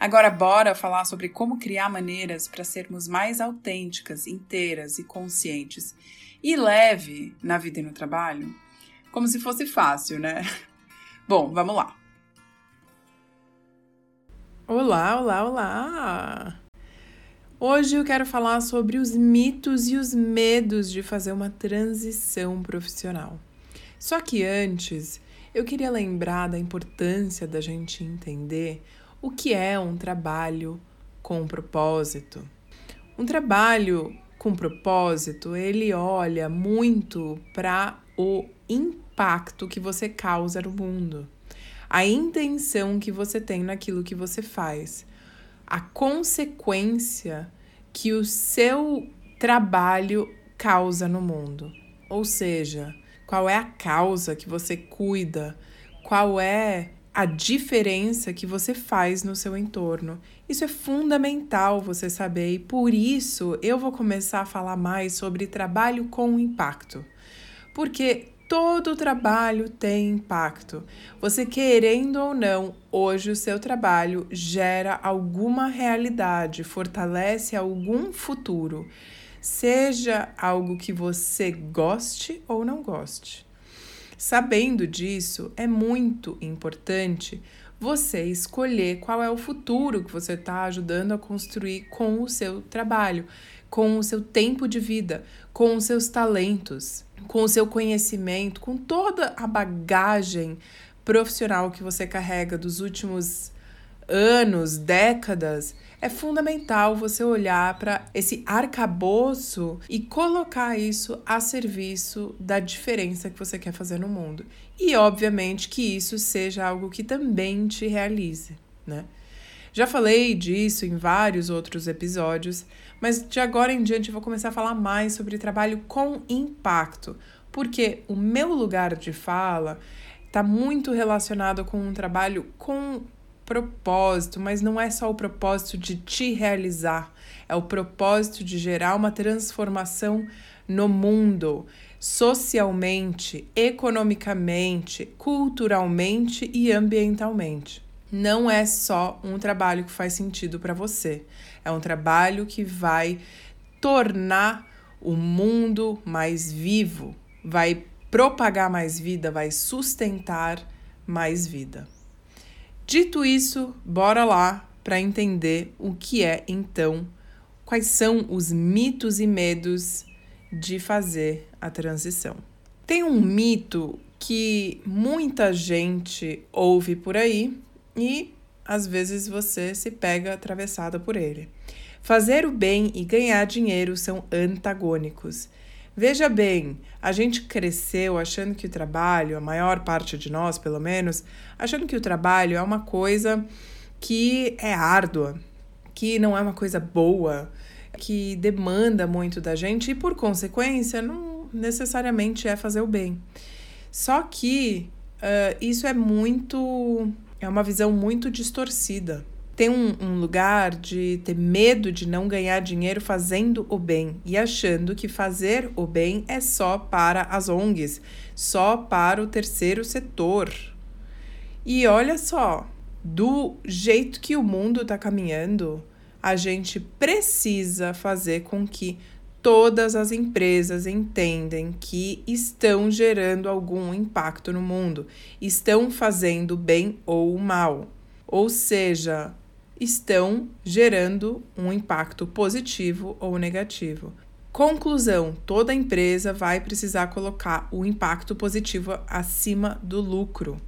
Agora, bora falar sobre como criar maneiras para sermos mais autênticas, inteiras e conscientes e leve na vida e no trabalho? Como se fosse fácil, né? Bom, vamos lá. Olá, olá, olá! Hoje eu quero falar sobre os mitos e os medos de fazer uma transição profissional. Só que antes, eu queria lembrar da importância da gente entender o que é um trabalho com propósito. Um trabalho com propósito, ele olha muito para o impacto que você causa no mundo, a intenção que você tem naquilo que você faz, a consequência que o seu trabalho causa no mundo. Ou seja, qual é a causa que você cuida, qual é a diferença que você faz no seu entorno. Isso é fundamental você saber e por isso eu vou começar a falar mais sobre trabalho com impacto. Porque todo trabalho tem impacto. Você querendo ou não, hoje o seu trabalho gera alguma realidade, fortalece algum futuro, seja algo que você goste ou não goste. Sabendo disso, é muito importante você escolher qual é o futuro que você está ajudando a construir com o seu trabalho, com o seu tempo de vida, com os seus talentos, com o seu conhecimento, com toda a bagagem profissional que você carrega dos últimos anos, décadas é fundamental você olhar para esse arcabouço e colocar isso a serviço da diferença que você quer fazer no mundo. E, obviamente, que isso seja algo que também te realize, né? Já falei disso em vários outros episódios, mas de agora em diante eu vou começar a falar mais sobre trabalho com impacto, porque o meu lugar de fala está muito relacionado com um trabalho com propósito, mas não é só o propósito de te realizar, é o propósito de gerar uma transformação no mundo, socialmente, economicamente, culturalmente e ambientalmente. Não é só um trabalho que faz sentido para você, é um trabalho que vai tornar o mundo mais vivo, vai propagar mais vida, vai sustentar mais vida. Dito isso, bora lá para entender o que é então, quais são os mitos e medos de fazer a transição. Tem um mito que muita gente ouve por aí e às vezes você se pega atravessada por ele. Fazer o bem e ganhar dinheiro são antagônicos. Veja bem, a gente cresceu achando que o trabalho, a maior parte de nós, pelo menos, achando que o trabalho é uma coisa que é árdua, que não é uma coisa boa, que demanda muito da gente e, por consequência, não necessariamente é fazer o bem. Só que uh, isso é muito. é uma visão muito distorcida tem um, um, lugar de ter medo de não ganhar dinheiro fazendo o bem e achando que fazer o bem é só para as ONGs, só para o terceiro setor. E olha só, do jeito que o mundo está caminhando, a gente precisa fazer com que todas as empresas entendem que estão gerando algum impacto no mundo, estão fazendo bem ou mal. Ou seja, estão gerando um impacto positivo ou negativo. Conclusão: toda empresa vai precisar colocar o impacto positivo acima do lucro.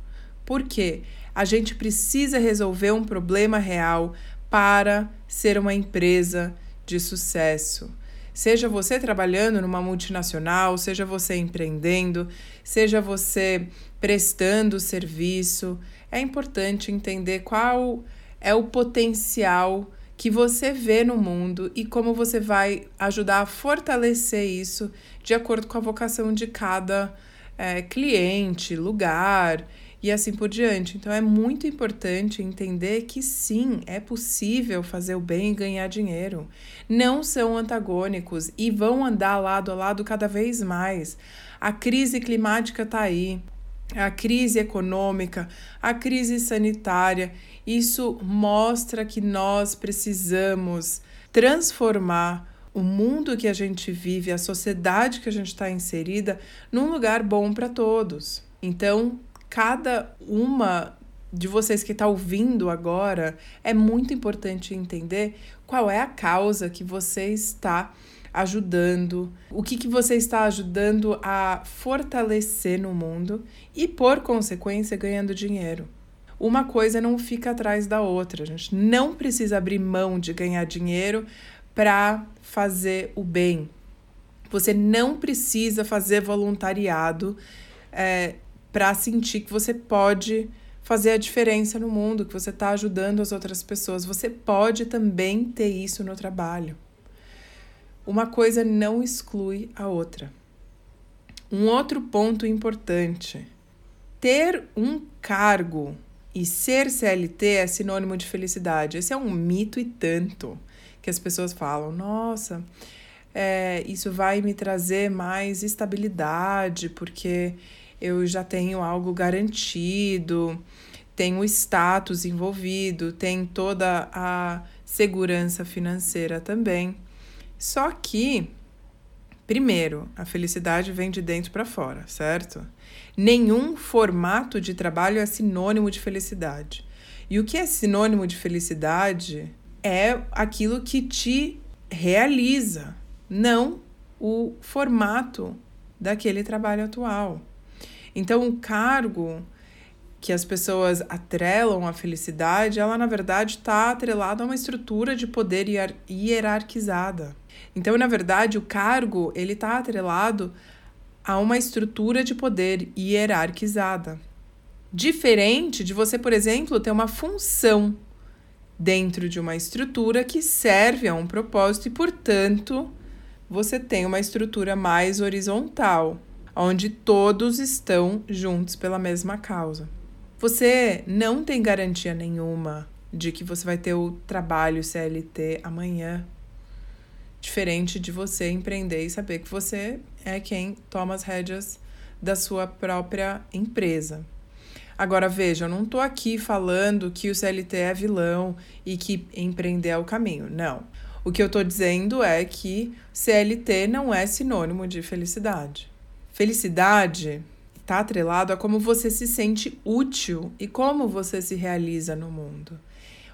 Por quê? A gente precisa resolver um problema real para ser uma empresa de sucesso. Seja você trabalhando numa multinacional, seja você empreendendo, seja você prestando serviço, é importante entender qual é o potencial que você vê no mundo e como você vai ajudar a fortalecer isso de acordo com a vocação de cada é, cliente, lugar e assim por diante. Então é muito importante entender que sim, é possível fazer o bem e ganhar dinheiro. Não são antagônicos e vão andar lado a lado cada vez mais. A crise climática está aí, a crise econômica, a crise sanitária. Isso mostra que nós precisamos transformar o mundo que a gente vive, a sociedade que a gente está inserida, num lugar bom para todos. Então, cada uma de vocês que está ouvindo agora, é muito importante entender qual é a causa que você está ajudando, o que, que você está ajudando a fortalecer no mundo e, por consequência, ganhando dinheiro. Uma coisa não fica atrás da outra. A gente não precisa abrir mão de ganhar dinheiro para fazer o bem. Você não precisa fazer voluntariado é, para sentir que você pode fazer a diferença no mundo, que você está ajudando as outras pessoas. Você pode também ter isso no trabalho. Uma coisa não exclui a outra. Um outro ponto importante: ter um cargo e ser CLT é sinônimo de felicidade. Esse é um mito e tanto que as pessoas falam: nossa, é, isso vai me trazer mais estabilidade, porque eu já tenho algo garantido, tem o status envolvido, tem toda a segurança financeira também. Só que, primeiro, a felicidade vem de dentro para fora, certo? Nenhum formato de trabalho é sinônimo de felicidade. E o que é sinônimo de felicidade é aquilo que te realiza, não o formato daquele trabalho atual. Então, o cargo que as pessoas atrelam à felicidade, ela na verdade está atrelada a uma estrutura de poder hierarquizada. Então, na verdade, o cargo ele está atrelado a uma estrutura de poder hierarquizada. Diferente de você, por exemplo, ter uma função dentro de uma estrutura que serve a um propósito e, portanto, você tem uma estrutura mais horizontal, onde todos estão juntos pela mesma causa. Você não tem garantia nenhuma de que você vai ter o trabalho CLT amanhã. Diferente de você empreender e saber que você é quem toma as rédeas da sua própria empresa. Agora veja, eu não estou aqui falando que o CLT é vilão e que empreender é o caminho. Não. O que eu estou dizendo é que CLT não é sinônimo de felicidade. Felicidade está atrelado a como você se sente útil e como você se realiza no mundo.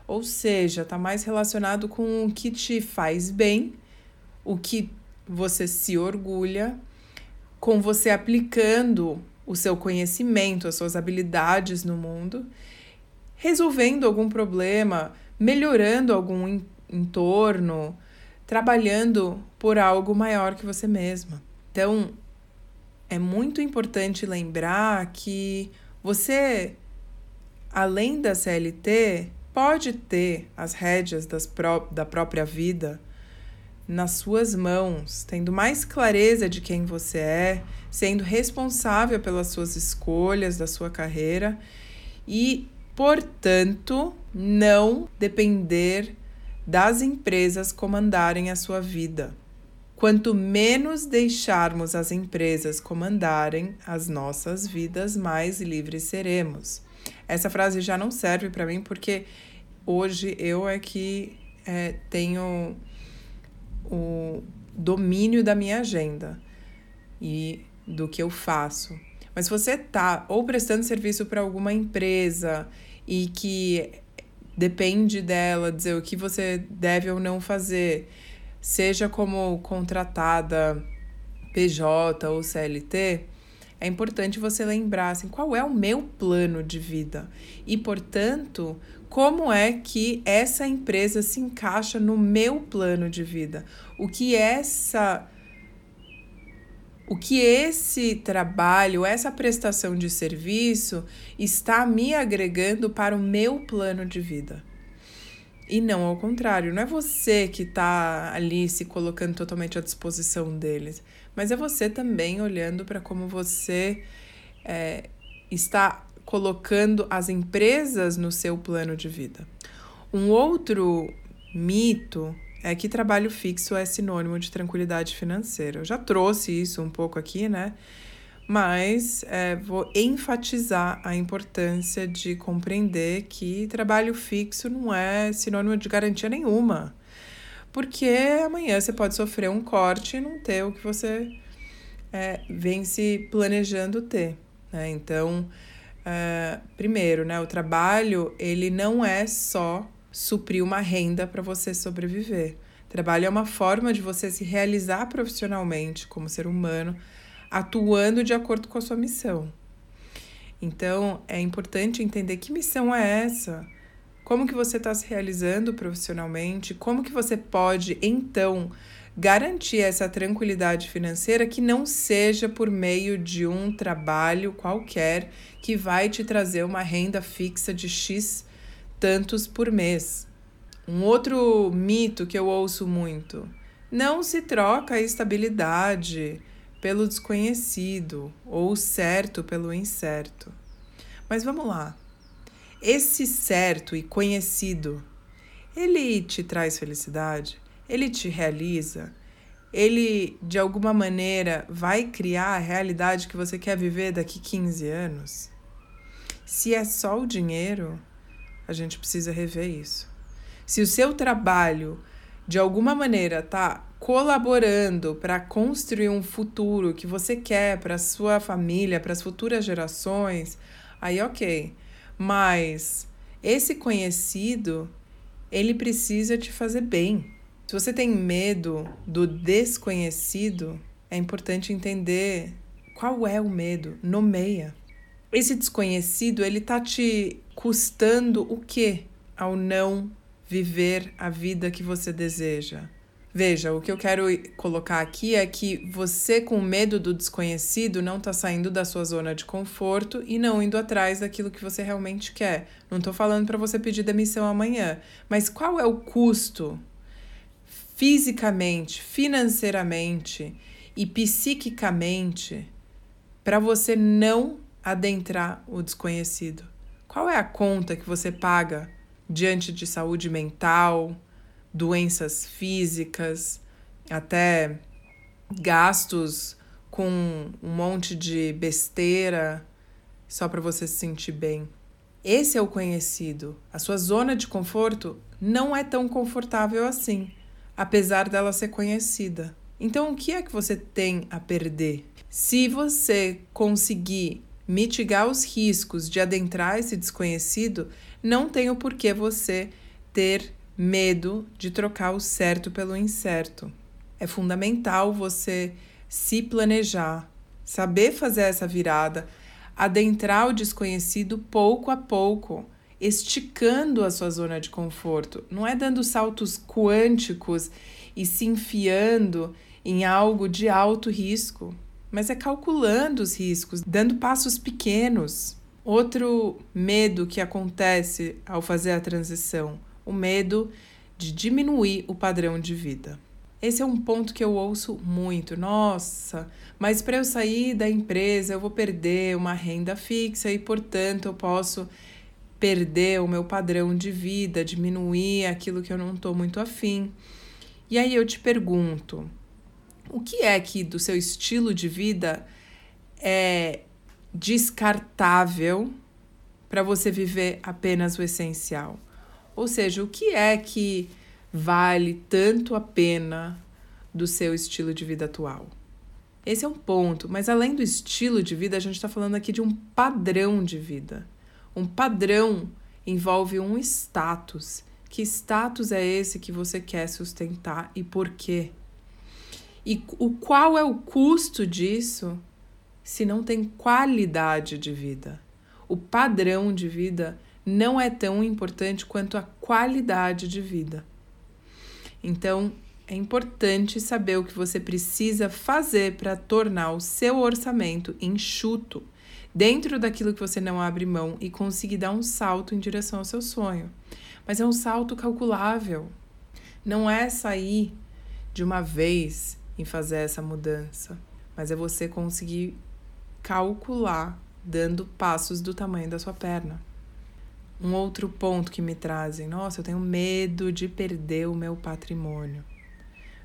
Ou seja, está mais relacionado com o que te faz bem, o que você se orgulha, com você aplicando o seu conhecimento, as suas habilidades no mundo, resolvendo algum problema, melhorando algum entorno, trabalhando por algo maior que você mesma. Então, é muito importante lembrar que você, além da CLT, pode ter as rédeas das pró da própria vida nas suas mãos, tendo mais clareza de quem você é, sendo responsável pelas suas escolhas da sua carreira e, portanto, não depender das empresas comandarem a sua vida. Quanto menos deixarmos as empresas comandarem as nossas vidas, mais livres seremos. Essa frase já não serve para mim porque hoje eu é que é, tenho o domínio da minha agenda e do que eu faço. Mas se você tá ou prestando serviço para alguma empresa e que depende dela dizer o que você deve ou não fazer, seja como contratada PJ ou CLT, é importante você lembrar assim, qual é o meu plano de vida e, portanto, como é que essa empresa se encaixa no meu plano de vida? O que essa o que esse trabalho, essa prestação de serviço está me agregando para o meu plano de vida. E não ao contrário, não é você que está ali se colocando totalmente à disposição deles, mas é você também olhando para como você é, está colocando as empresas no seu plano de vida. Um outro mito é que trabalho fixo é sinônimo de tranquilidade financeira. Eu já trouxe isso um pouco aqui, né? Mas é, vou enfatizar a importância de compreender que trabalho fixo não é sinônimo de garantia nenhuma. Porque amanhã você pode sofrer um corte e não ter o que você é, vem se planejando ter. Né? Então, Uh, primeiro, né, o trabalho ele não é só suprir uma renda para você sobreviver. Trabalho é uma forma de você se realizar profissionalmente como ser humano, atuando de acordo com a sua missão. Então, é importante entender que missão é essa, como que você está se realizando profissionalmente, como que você pode, então, garantir essa tranquilidade financeira que não seja por meio de um trabalho qualquer que vai te trazer uma renda fixa de X tantos por mês. Um outro mito que eu ouço muito: não se troca a estabilidade pelo desconhecido ou certo pelo incerto. Mas vamos lá. Esse certo e conhecido, ele te traz felicidade? ele te realiza, ele de alguma maneira vai criar a realidade que você quer viver daqui 15 anos? Se é só o dinheiro, a gente precisa rever isso. Se o seu trabalho de alguma maneira está colaborando para construir um futuro que você quer para sua família, para as futuras gerações, aí ok. Mas esse conhecido, ele precisa te fazer bem. Se você tem medo do desconhecido, é importante entender qual é o medo, nomeia. Esse desconhecido, ele tá te custando o quê ao não viver a vida que você deseja? Veja, o que eu quero colocar aqui é que você, com medo do desconhecido, não está saindo da sua zona de conforto e não indo atrás daquilo que você realmente quer. Não estou falando para você pedir demissão amanhã, mas qual é o custo fisicamente, financeiramente e psiquicamente para você não adentrar o desconhecido? Qual é a conta que você paga diante de saúde mental, doenças físicas, até gastos com um monte de besteira só para você se sentir bem? Esse é o conhecido. A sua zona de conforto não é tão confortável assim apesar dela ser conhecida. Então, o que é que você tem a perder? Se você conseguir mitigar os riscos de adentrar esse desconhecido, não tem o porquê você ter medo de trocar o certo pelo incerto. É fundamental você se planejar, saber fazer essa virada, adentrar o desconhecido pouco a pouco esticando a sua zona de conforto, não é dando saltos quânticos e se enfiando em algo de alto risco, mas é calculando os riscos, dando passos pequenos. Outro medo que acontece ao fazer a transição, o medo de diminuir o padrão de vida. Esse é um ponto que eu ouço muito. Nossa, mas para eu sair da empresa eu vou perder uma renda fixa e, portanto, eu posso perder o meu padrão de vida, diminuir aquilo que eu não estou muito afim. E aí eu te pergunto: o que é que do seu estilo de vida é descartável para você viver apenas o essencial? Ou seja, o que é que vale tanto a pena do seu estilo de vida atual? Esse é um ponto, mas além do estilo de vida, a gente está falando aqui de um padrão de vida. Um padrão envolve um status. Que status é esse que você quer sustentar e por quê? E o qual é o custo disso se não tem qualidade de vida? O padrão de vida não é tão importante quanto a qualidade de vida. Então, é importante saber o que você precisa fazer para tornar o seu orçamento enxuto, dentro daquilo que você não abre mão e conseguir dar um salto em direção ao seu sonho. Mas é um salto calculável. Não é sair de uma vez em fazer essa mudança, mas é você conseguir calcular dando passos do tamanho da sua perna. Um outro ponto que me trazem, nossa, eu tenho medo de perder o meu patrimônio.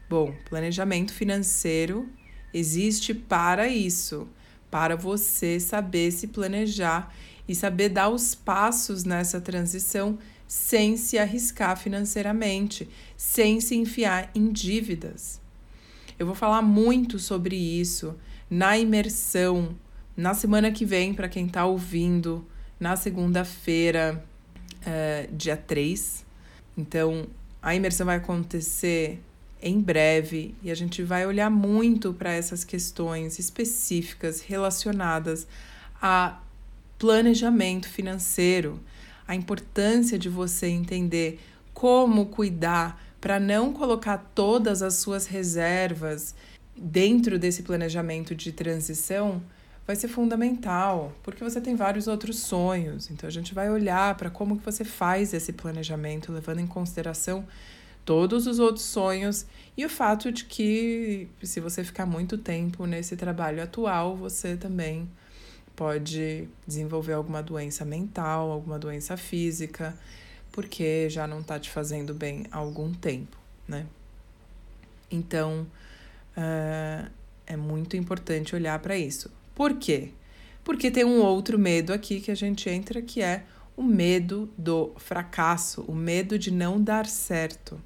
Bom, planejamento financeiro existe para isso, para você saber se planejar e saber dar os passos nessa transição sem se arriscar financeiramente, sem se enfiar em dívidas. Eu vou falar muito sobre isso na imersão na semana que vem, para quem está ouvindo, na segunda-feira, uh, dia 3. Então, a imersão vai acontecer em breve e a gente vai olhar muito para essas questões específicas relacionadas a planejamento financeiro, a importância de você entender como cuidar para não colocar todas as suas reservas dentro desse planejamento de transição vai ser fundamental, porque você tem vários outros sonhos. Então a gente vai olhar para como que você faz esse planejamento, levando em consideração todos os outros sonhos e o fato de que se você ficar muito tempo nesse trabalho atual, você também pode desenvolver alguma doença mental, alguma doença física porque já não está te fazendo bem há algum tempo, né? Então, uh, é muito importante olhar para isso. Por quê? Porque tem um outro medo aqui que a gente entra, que é o medo do fracasso, o medo de não dar certo.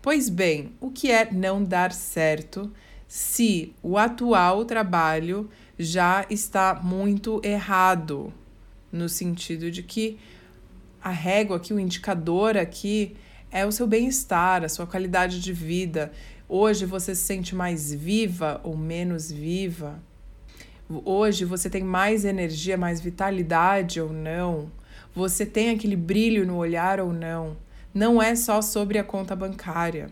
Pois bem, o que é não dar certo se o atual trabalho já está muito errado, no sentido de que a régua aqui, o indicador aqui é o seu bem-estar, a sua qualidade de vida. Hoje você se sente mais viva ou menos viva? Hoje você tem mais energia, mais vitalidade ou não? Você tem aquele brilho no olhar ou não? Não é só sobre a conta bancária.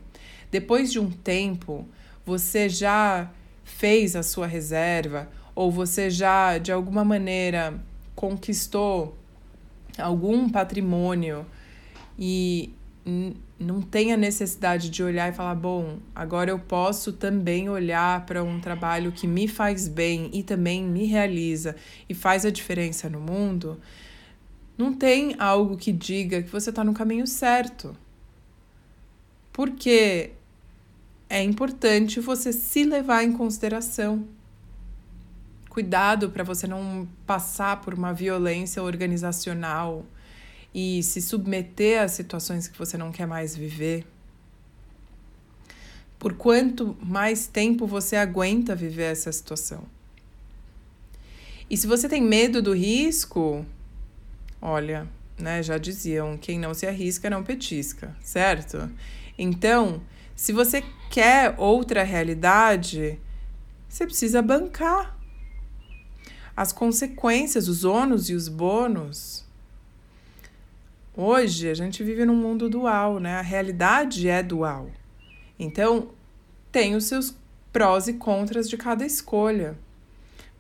Depois de um tempo, você já fez a sua reserva ou você já de alguma maneira conquistou algum patrimônio e não tem a necessidade de olhar e falar, bom, agora eu posso também olhar para um trabalho que me faz bem e também me realiza e faz a diferença no mundo, não tem algo que diga que você está no caminho certo. Porque é importante você se levar em consideração. Cuidado para você não passar por uma violência organizacional e se submeter a situações que você não quer mais viver. Por quanto mais tempo você aguenta viver essa situação? E se você tem medo do risco, olha, né, já diziam, quem não se arrisca não petisca, certo? Então, se você quer outra realidade, você precisa bancar as consequências, os ônus e os bônus. Hoje a gente vive num mundo dual, né? A realidade é dual. Então, tem os seus prós e contras de cada escolha.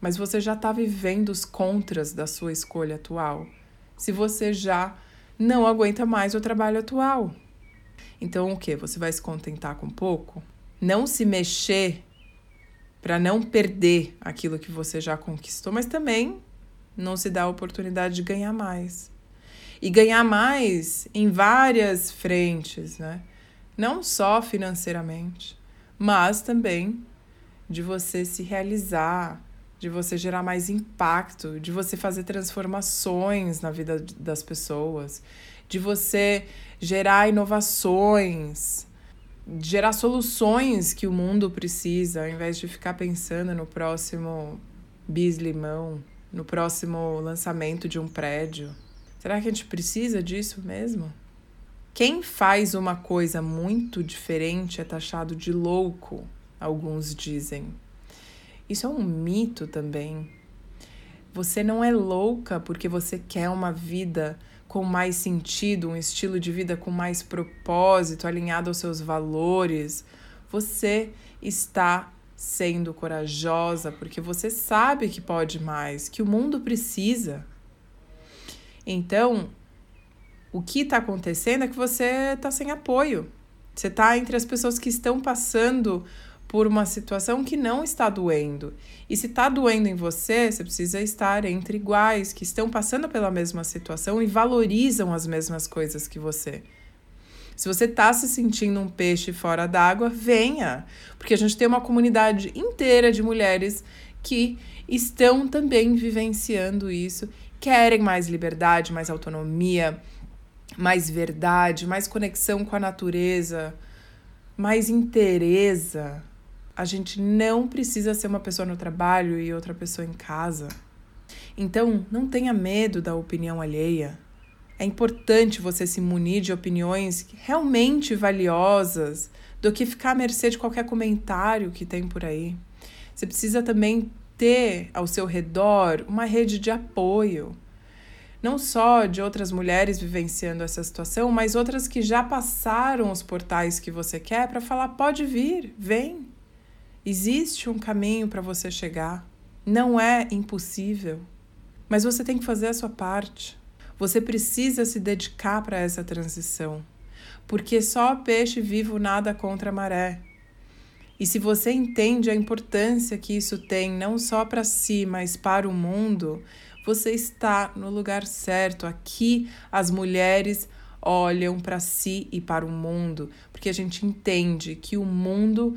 Mas você já está vivendo os contras da sua escolha atual. Se você já não aguenta mais o trabalho atual. Então, o que? Você vai se contentar com pouco? Não se mexer para não perder aquilo que você já conquistou, mas também não se dá a oportunidade de ganhar mais. E ganhar mais em várias frentes, né? Não só financeiramente, mas também de você se realizar, de você gerar mais impacto, de você fazer transformações na vida das pessoas, de você gerar inovações, gerar soluções que o mundo precisa, ao invés de ficar pensando no próximo bis-limão, no próximo lançamento de um prédio. Será que a gente precisa disso mesmo? Quem faz uma coisa muito diferente é taxado de louco, alguns dizem. Isso é um mito também. Você não é louca porque você quer uma vida com mais sentido, um estilo de vida com mais propósito, alinhado aos seus valores. Você está sendo corajosa porque você sabe que pode mais, que o mundo precisa. Então, o que está acontecendo é que você está sem apoio. Você está entre as pessoas que estão passando por uma situação que não está doendo. E se está doendo em você, você precisa estar entre iguais, que estão passando pela mesma situação e valorizam as mesmas coisas que você. Se você está se sentindo um peixe fora d'água, venha, porque a gente tem uma comunidade inteira de mulheres que estão também vivenciando isso, querem mais liberdade, mais autonomia, mais verdade, mais conexão com a natureza, mais interesa. A gente não precisa ser uma pessoa no trabalho e outra pessoa em casa. Então, não tenha medo da opinião alheia. É importante você se munir de opiniões realmente valiosas do que ficar à mercê de qualquer comentário que tem por aí. Você precisa também ter ao seu redor uma rede de apoio, não só de outras mulheres vivenciando essa situação, mas outras que já passaram os portais que você quer para falar: pode vir, vem. Existe um caminho para você chegar. Não é impossível, mas você tem que fazer a sua parte. Você precisa se dedicar para essa transição, porque só peixe vivo nada contra a maré. E se você entende a importância que isso tem, não só para si, mas para o mundo, você está no lugar certo. Aqui as mulheres olham para si e para o mundo, porque a gente entende que o mundo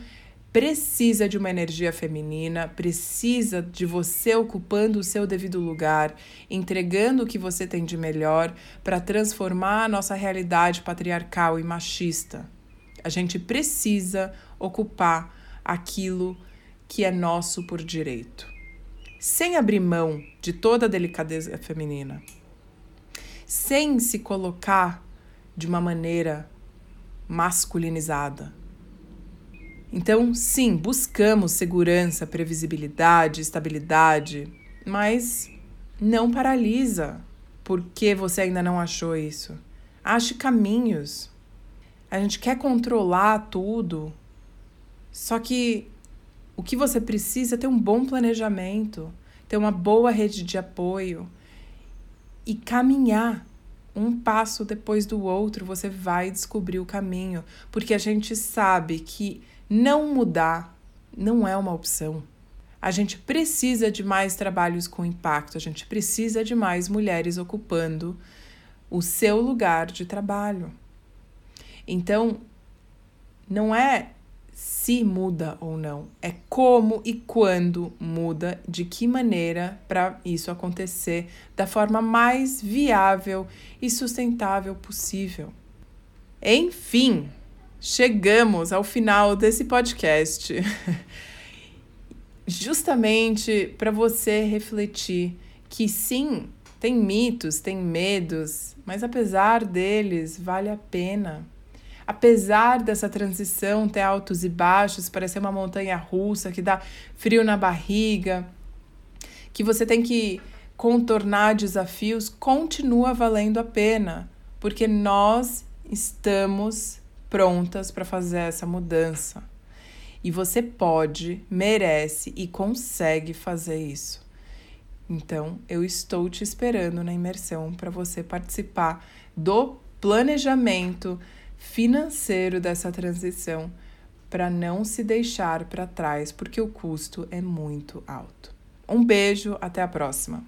precisa de uma energia feminina, precisa de você ocupando o seu devido lugar, entregando o que você tem de melhor para transformar a nossa realidade patriarcal e machista. A gente precisa ocupar aquilo que é nosso por direito, sem abrir mão de toda a delicadeza feminina, sem se colocar de uma maneira masculinizada então, sim, buscamos segurança, previsibilidade, estabilidade, mas não paralisa porque você ainda não achou isso. Ache caminhos. A gente quer controlar tudo, só que o que você precisa é ter um bom planejamento, ter uma boa rede de apoio e caminhar um passo depois do outro, você vai descobrir o caminho, porque a gente sabe que não mudar não é uma opção. A gente precisa de mais trabalhos com impacto, a gente precisa de mais mulheres ocupando o seu lugar de trabalho. Então, não é se muda ou não, é como e quando muda, de que maneira para isso acontecer da forma mais viável e sustentável possível. Enfim, chegamos ao final desse podcast. Justamente para você refletir que sim, tem mitos, tem medos, mas apesar deles, vale a pena. Apesar dessa transição ter altos e baixos, parecer uma montanha russa que dá frio na barriga, que você tem que contornar desafios, continua valendo a pena, porque nós estamos prontas para fazer essa mudança. E você pode, merece e consegue fazer isso. Então, eu estou te esperando na imersão para você participar do planejamento financeiro dessa transição para não se deixar para trás, porque o custo é muito alto. Um beijo, até a próxima!